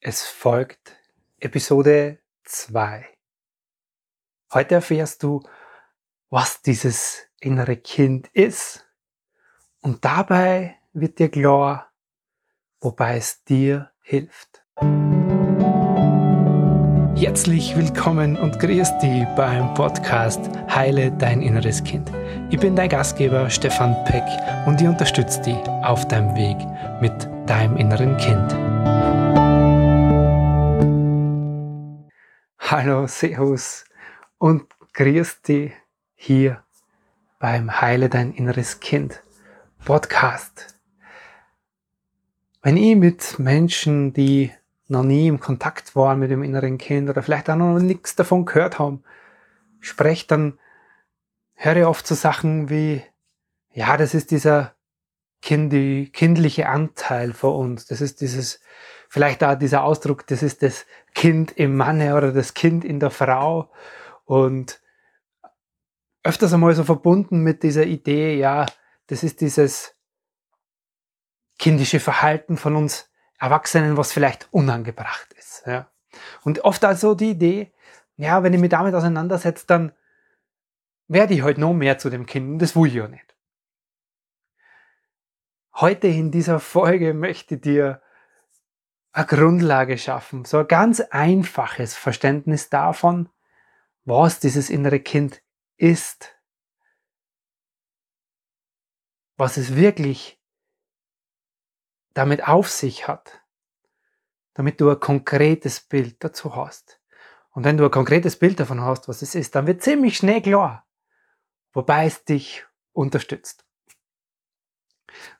Es folgt Episode 2. Heute erfährst du, was dieses innere Kind ist und dabei wird dir klar, wobei es dir hilft. Herzlich willkommen und grüß dich beim Podcast Heile dein inneres Kind. Ich bin dein Gastgeber Stefan Peck und ich unterstütze dich auf deinem Weg mit deinem inneren Kind. Hallo, Servus und grüß dich hier beim Heile dein inneres Kind Podcast. Wenn ich mit Menschen, die noch nie im Kontakt waren mit dem inneren Kind oder vielleicht auch noch nichts davon gehört haben, spreche, dann höre ich oft so Sachen wie, ja, das ist dieser kind, kindliche Anteil vor uns. Das ist dieses vielleicht auch dieser Ausdruck, das ist das Kind im Manne oder das Kind in der Frau und öfters einmal so verbunden mit dieser Idee, ja, das ist dieses kindische Verhalten von uns Erwachsenen, was vielleicht unangebracht ist. Ja. Und oft also die Idee, ja, wenn ich mich damit auseinandersetze, dann werde ich halt noch mehr zu dem Kind das will ich ja nicht. Heute in dieser Folge möchte ich dir eine Grundlage schaffen, so ein ganz einfaches Verständnis davon, was dieses innere Kind ist, was es wirklich damit auf sich hat, damit du ein konkretes Bild dazu hast. Und wenn du ein konkretes Bild davon hast, was es ist, dann wird ziemlich schnell klar, wobei es dich unterstützt.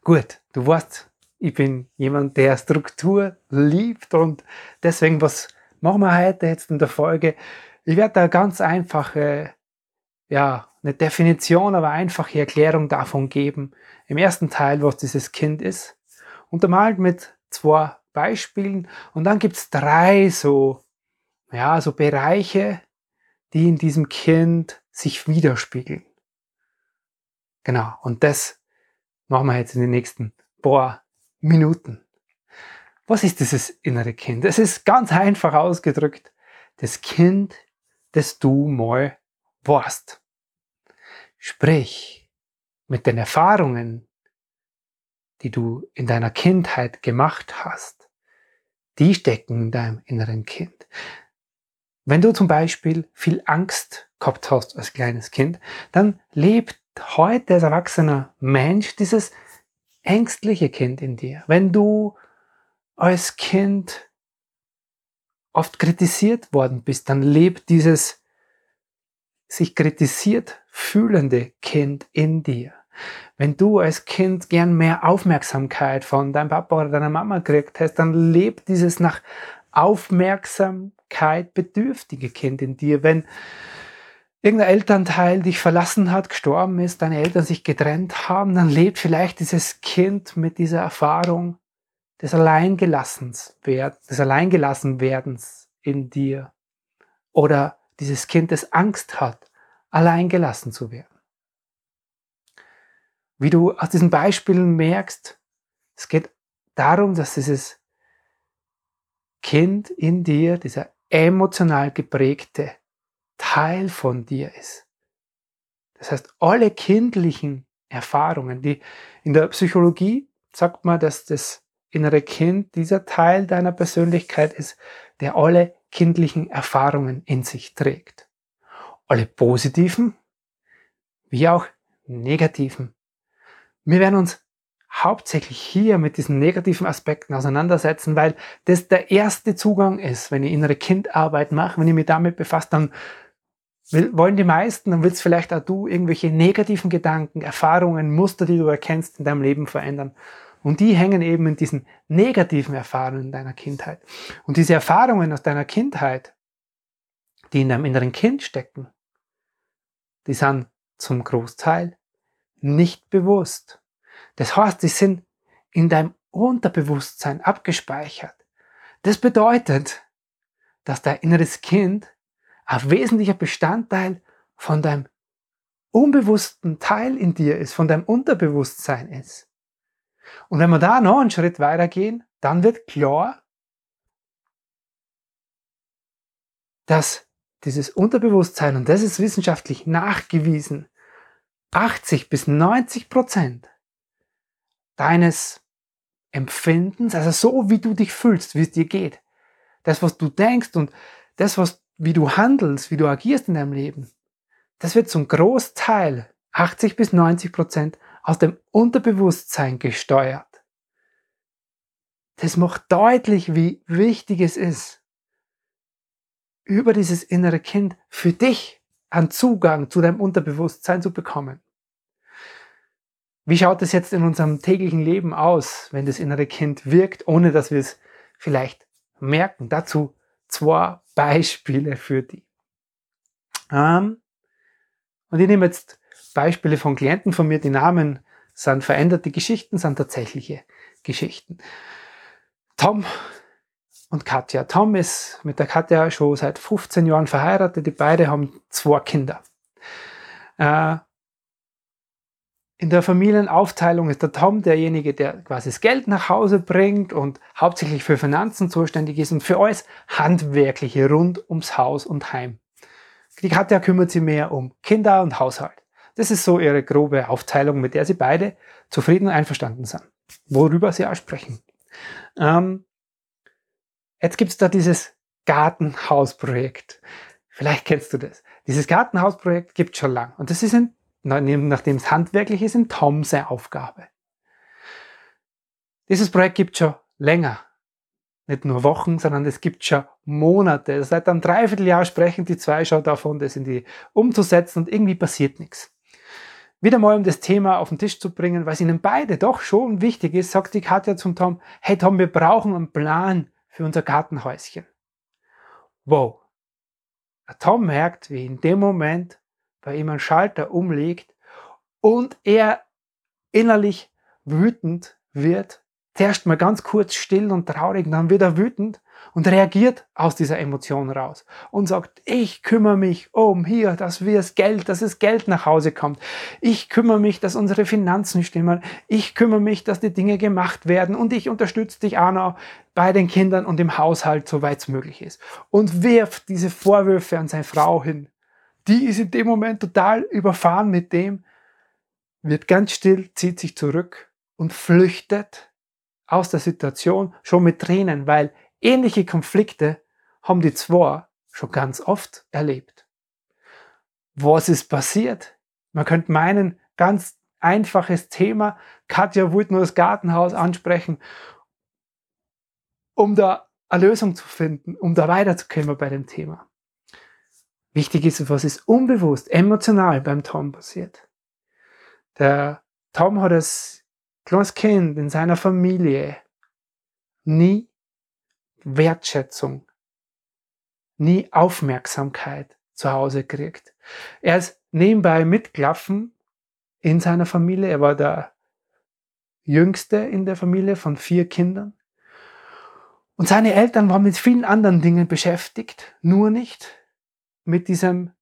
Gut, du weißt, ich bin jemand, der Struktur liebt und deswegen, was machen wir heute jetzt in der Folge? Ich werde da ganz einfache, ja, eine Definition, aber einfache Erklärung davon geben. Im ersten Teil, was dieses Kind ist. Untermalt mit zwei Beispielen und dann gibt's drei so, ja, so Bereiche, die in diesem Kind sich widerspiegeln. Genau. Und das machen wir jetzt in den nächsten paar Minuten. Was ist dieses innere Kind? Es ist ganz einfach ausgedrückt das Kind, das du mal warst. Sprich, mit den Erfahrungen, die du in deiner Kindheit gemacht hast, die stecken in deinem inneren Kind. Wenn du zum Beispiel viel Angst gehabt hast als kleines Kind, dann lebt heute als erwachsener Mensch dieses ängstliche Kind in dir, wenn du als Kind oft kritisiert worden bist, dann lebt dieses sich kritisiert fühlende Kind in dir. Wenn du als Kind gern mehr Aufmerksamkeit von deinem Papa oder deiner Mama gekriegt hast, dann lebt dieses nach Aufmerksamkeit bedürftige Kind in dir. Wenn irgendein Elternteil dich verlassen hat, gestorben ist, deine Eltern sich getrennt haben, dann lebt vielleicht dieses Kind mit dieser Erfahrung des Alleingelassens, des Alleingelassenwerdens in dir. Oder dieses Kind, das Angst hat, alleingelassen zu werden. Wie du aus diesen Beispielen merkst, es geht darum, dass dieses Kind in dir, dieser emotional geprägte Teil von dir ist. Das heißt, alle kindlichen Erfahrungen, die in der Psychologie sagt man, dass das innere Kind dieser Teil deiner Persönlichkeit ist, der alle kindlichen Erfahrungen in sich trägt. Alle positiven, wie auch negativen. Wir werden uns hauptsächlich hier mit diesen negativen Aspekten auseinandersetzen, weil das der erste Zugang ist, wenn ich innere Kindarbeit mache, wenn ich mich damit befasse, dann wollen die meisten, dann willst vielleicht auch du irgendwelche negativen Gedanken, Erfahrungen, Muster, die du erkennst in deinem Leben verändern. Und die hängen eben in diesen negativen Erfahrungen in deiner Kindheit. Und diese Erfahrungen aus deiner Kindheit, die in deinem inneren Kind stecken, die sind zum Großteil nicht bewusst. Das heißt, die sind in deinem Unterbewusstsein abgespeichert. Das bedeutet, dass dein inneres Kind ein wesentlicher Bestandteil von deinem unbewussten Teil in dir ist, von deinem Unterbewusstsein ist. Und wenn wir da noch einen Schritt weitergehen, dann wird klar, dass dieses Unterbewusstsein, und das ist wissenschaftlich nachgewiesen, 80 bis 90 Prozent deines Empfindens, also so wie du dich fühlst, wie es dir geht, das, was du denkst und das, was, wie du handelst, wie du agierst in deinem Leben, das wird zum Großteil, 80 bis 90 Prozent, aus dem Unterbewusstsein gesteuert. Das macht deutlich, wie wichtig es ist, über dieses innere Kind für dich einen Zugang zu deinem Unterbewusstsein zu bekommen. Wie schaut es jetzt in unserem täglichen Leben aus, wenn das innere Kind wirkt, ohne dass wir es vielleicht merken? Dazu zwei Beispiele für die. Ähm, und ich nehme jetzt Beispiele von Klienten von mir. Die Namen sind veränderte Geschichten, sind tatsächliche Geschichten. Tom und Katja. Tom ist mit der Katja schon seit 15 Jahren verheiratet. Die beiden haben zwei Kinder. Äh, in der Familienaufteilung ist der Tom derjenige, der quasi das Geld nach Hause bringt und hauptsächlich für Finanzen zuständig ist und für alles Handwerkliche rund ums Haus und Heim. Die Katja kümmert sich mehr um Kinder und Haushalt. Das ist so ihre grobe Aufteilung, mit der sie beide zufrieden und einverstanden sind. Worüber sie auch sprechen. Ähm, Jetzt gibt's da dieses Gartenhausprojekt. Vielleicht kennst du das. Dieses Gartenhausprojekt gibt's schon lang. Und das ist, ein, nachdem es handwerklich ist, in Tom seine Aufgabe. Dieses Projekt gibt's schon länger. Nicht nur Wochen, sondern es gibt schon Monate. Seit einem Dreivierteljahr sprechen die zwei schon davon, das in die umzusetzen und irgendwie passiert nichts. Wieder mal, um das Thema auf den Tisch zu bringen, weil es ihnen beide doch schon wichtig ist, sagt die Katja zum Tom, hey Tom, wir brauchen einen Plan für unser Gartenhäuschen. Wow. Tom merkt, wie in dem Moment bei ihm ein Schalter umlegt und er innerlich wütend wird. Zuerst mal ganz kurz still und traurig, dann wird wütend und reagiert aus dieser Emotion raus und sagt, ich kümmere mich um hier, dass wir das Geld, dass das Geld nach Hause kommt. Ich kümmere mich, dass unsere Finanzen stimmen. Ich kümmere mich, dass die Dinge gemacht werden und ich unterstütze dich auch noch bei den Kindern und im Haushalt, soweit es möglich ist. Und wirft diese Vorwürfe an seine Frau hin. Die ist in dem Moment total überfahren mit dem, wird ganz still, zieht sich zurück und flüchtet aus der Situation schon mit Tränen, weil Ähnliche Konflikte haben die zwei schon ganz oft erlebt. Was ist passiert? Man könnte meinen, ganz einfaches Thema. Katja wollte nur das Gartenhaus ansprechen, um da eine Lösung zu finden, um da weiterzukommen bei dem Thema. Wichtig ist, was ist unbewusst, emotional beim Tom passiert. Der Tom hat als kleines Kind in seiner Familie nie Wertschätzung, nie Aufmerksamkeit zu Hause kriegt. Er ist nebenbei mitklaffen in seiner Familie. Er war der jüngste in der Familie von vier Kindern. Und seine Eltern waren mit vielen anderen Dingen beschäftigt, nur nicht mit diesem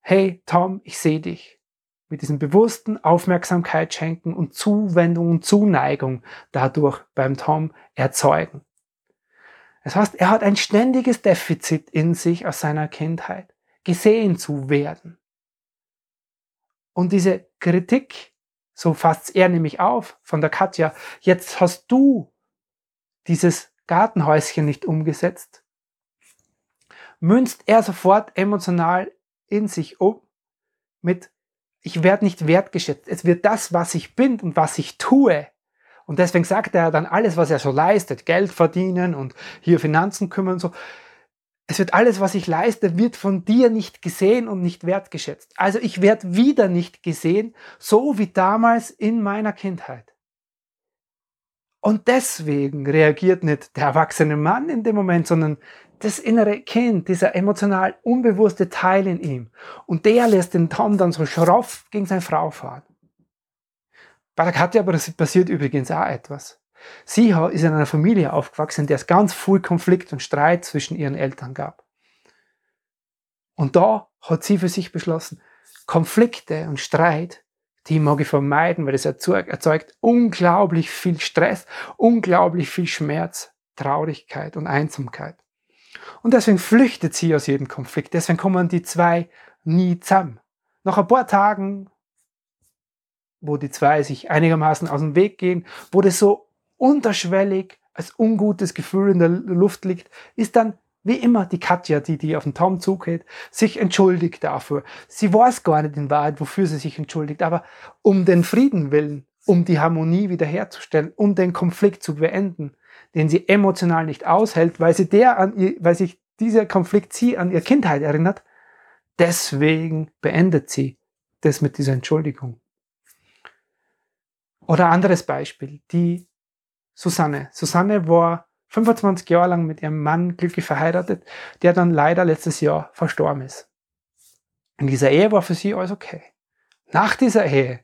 Hey Tom, ich sehe dich. Mit diesem bewussten Aufmerksamkeit schenken und Zuwendung und Zuneigung dadurch beim Tom erzeugen. Das heißt, er hat ein ständiges Defizit in sich aus seiner Kindheit, gesehen zu werden. Und diese Kritik, so fasst er nämlich auf von der Katja, jetzt hast du dieses Gartenhäuschen nicht umgesetzt, münzt er sofort emotional in sich um mit, ich werde nicht wertgeschätzt. Es wird das, was ich bin und was ich tue, und deswegen sagt er dann alles, was er so leistet, Geld verdienen und hier Finanzen kümmern und so. Es wird alles, was ich leiste, wird von dir nicht gesehen und nicht wertgeschätzt. Also ich werde wieder nicht gesehen, so wie damals in meiner Kindheit. Und deswegen reagiert nicht der erwachsene Mann in dem Moment, sondern das innere Kind, dieser emotional unbewusste Teil in ihm. Und der lässt den Tom dann so schroff gegen seine Frau fahren. Bei der Katja aber passiert übrigens auch etwas. Sie ist in einer Familie aufgewachsen, in der es ganz viel Konflikt und Streit zwischen ihren Eltern gab. Und da hat sie für sich beschlossen, Konflikte und Streit, die mag ich vermeiden, weil es erzeugt, erzeugt unglaublich viel Stress, unglaublich viel Schmerz, Traurigkeit und Einsamkeit. Und deswegen flüchtet sie aus jedem Konflikt. Deswegen kommen die zwei nie zusammen. Nach ein paar Tagen, wo die zwei sich einigermaßen aus dem Weg gehen, wo das so unterschwellig als ungutes Gefühl in der Luft liegt, ist dann wie immer die Katja, die, die auf den Tom zugeht, sich entschuldigt dafür. Sie weiß gar nicht in Wahrheit, wofür sie sich entschuldigt, aber um den Frieden willen, um die Harmonie wiederherzustellen, um den Konflikt zu beenden, den sie emotional nicht aushält, weil sie der an ihr, weil sich dieser Konflikt sie an ihre Kindheit erinnert, deswegen beendet sie das mit dieser Entschuldigung. Oder anderes Beispiel, die Susanne. Susanne war 25 Jahre lang mit ihrem Mann glücklich verheiratet, der dann leider letztes Jahr verstorben ist. In dieser Ehe war für sie alles okay. Nach dieser Ehe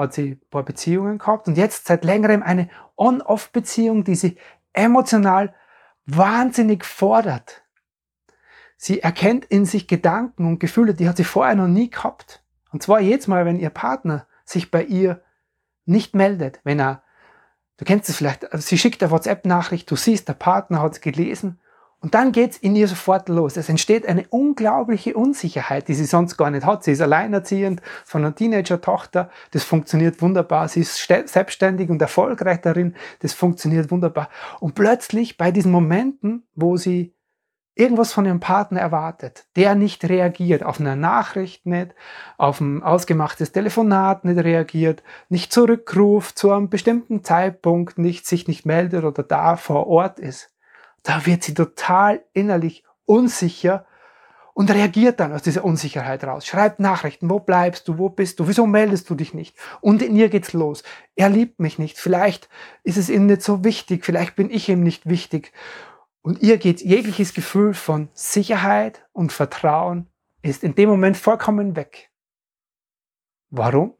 hat sie ein paar Beziehungen gehabt und jetzt seit längerem eine On-Off-Beziehung, die sie emotional wahnsinnig fordert. Sie erkennt in sich Gedanken und Gefühle, die hat sie vorher noch nie gehabt. Und zwar jedes Mal, wenn ihr Partner sich bei ihr nicht meldet, wenn er Du kennst es vielleicht, sie schickt eine WhatsApp-Nachricht, du siehst, der Partner hat es gelesen und dann geht's in ihr sofort los. Es entsteht eine unglaubliche Unsicherheit, die sie sonst gar nicht hat. Sie ist alleinerziehend von einer Teenager-Tochter, das funktioniert wunderbar. Sie ist selbstständig und erfolgreich darin, das funktioniert wunderbar. Und plötzlich bei diesen Momenten, wo sie irgendwas von ihrem Partner erwartet, der nicht reagiert, auf eine Nachricht nicht, auf ein ausgemachtes Telefonat nicht reagiert, nicht zurückruft zu einem bestimmten Zeitpunkt, nicht sich nicht meldet oder da vor Ort ist, da wird sie total innerlich unsicher und reagiert dann aus dieser Unsicherheit raus. Schreibt Nachrichten, wo bleibst du, wo bist du, wieso meldest du dich nicht? Und in ihr geht's los. Er liebt mich nicht, vielleicht ist es ihm nicht so wichtig, vielleicht bin ich ihm nicht wichtig. Und ihr geht jegliches Gefühl von Sicherheit und Vertrauen ist in dem Moment vollkommen weg. Warum?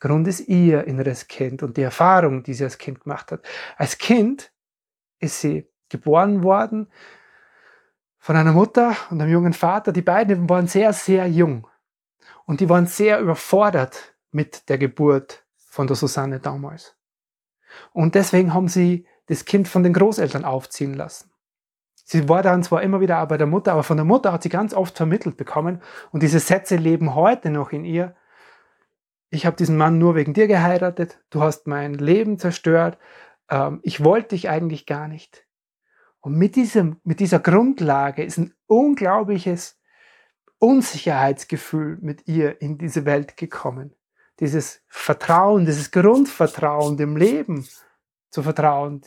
Grund ist ihr inneres Kind und die Erfahrung, die sie als Kind gemacht hat. Als Kind ist sie geboren worden von einer Mutter und einem jungen Vater. Die beiden waren sehr, sehr jung und die waren sehr überfordert mit der Geburt von der Susanne damals. Und deswegen haben sie das Kind von den Großeltern aufziehen lassen. Sie war dann zwar immer wieder auch bei der Mutter, aber von der Mutter hat sie ganz oft vermittelt bekommen und diese Sätze leben heute noch in ihr. Ich habe diesen Mann nur wegen dir geheiratet, du hast mein Leben zerstört, ähm, ich wollte dich eigentlich gar nicht. Und mit, diesem, mit dieser Grundlage ist ein unglaubliches Unsicherheitsgefühl mit ihr in diese Welt gekommen. Dieses Vertrauen, dieses Grundvertrauen dem Leben zu vertrauen,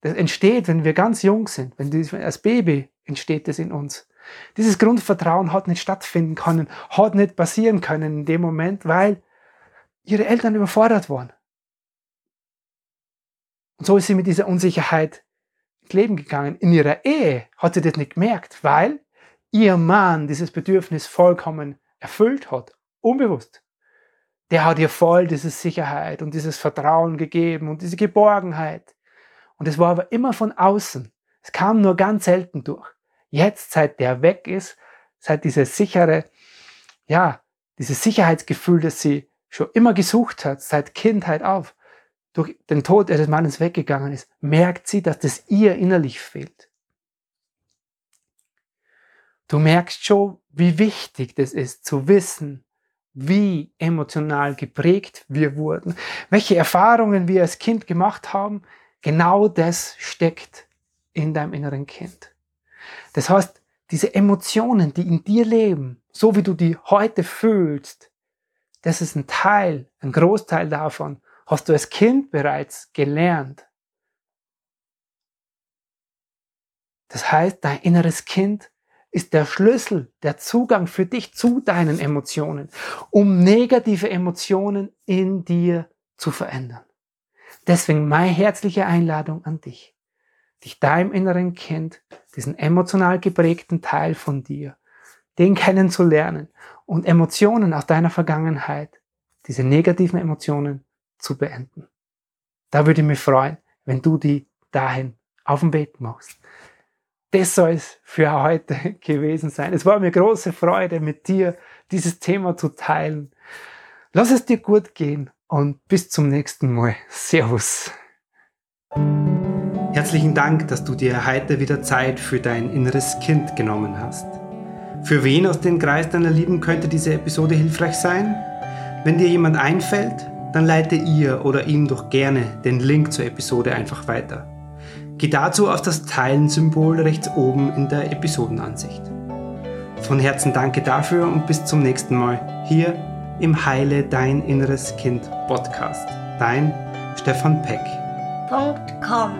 das entsteht, wenn wir ganz jung sind, wenn das, als Baby entsteht das in uns. Dieses Grundvertrauen hat nicht stattfinden können, hat nicht passieren können in dem Moment, weil ihre Eltern überfordert waren. Und so ist sie mit dieser Unsicherheit ins Leben gegangen. In ihrer Ehe hat sie das nicht gemerkt, weil ihr Mann dieses Bedürfnis vollkommen erfüllt hat, unbewusst. Der hat ihr voll diese Sicherheit und dieses Vertrauen gegeben und diese Geborgenheit. Und es war aber immer von außen. Es kam nur ganz selten durch. Jetzt, seit der weg ist, seit dieses sichere, ja, dieses Sicherheitsgefühl, das sie schon immer gesucht hat, seit Kindheit auf, durch den Tod ihres Mannes weggegangen ist, merkt sie, dass das ihr innerlich fehlt. Du merkst schon, wie wichtig das ist, zu wissen, wie emotional geprägt wir wurden, welche Erfahrungen wir als Kind gemacht haben, Genau das steckt in deinem inneren Kind. Das heißt, diese Emotionen, die in dir leben, so wie du die heute fühlst, das ist ein Teil, ein Großteil davon, hast du als Kind bereits gelernt. Das heißt, dein inneres Kind ist der Schlüssel, der Zugang für dich zu deinen Emotionen, um negative Emotionen in dir zu verändern. Deswegen meine herzliche Einladung an dich, dich deinem inneren Kind, diesen emotional geprägten Teil von dir, den kennenzulernen und Emotionen aus deiner Vergangenheit, diese negativen Emotionen zu beenden. Da würde ich mich freuen, wenn du die dahin auf dem Weg machst. Das soll es für heute gewesen sein. Es war mir große Freude, mit dir dieses Thema zu teilen. Lass es dir gut gehen und bis zum nächsten Mal. Servus. Herzlichen Dank, dass du dir heute wieder Zeit für dein inneres Kind genommen hast. Für wen aus dem Kreis deiner Lieben könnte diese Episode hilfreich sein? Wenn dir jemand einfällt, dann leite ihr oder ihm doch gerne den Link zur Episode einfach weiter. Geh dazu auf das Teilen-Symbol rechts oben in der Episodenansicht. Von Herzen danke dafür und bis zum nächsten Mal hier im Heile Dein Inneres Kind Podcast. Dein Stefan Peck. Com.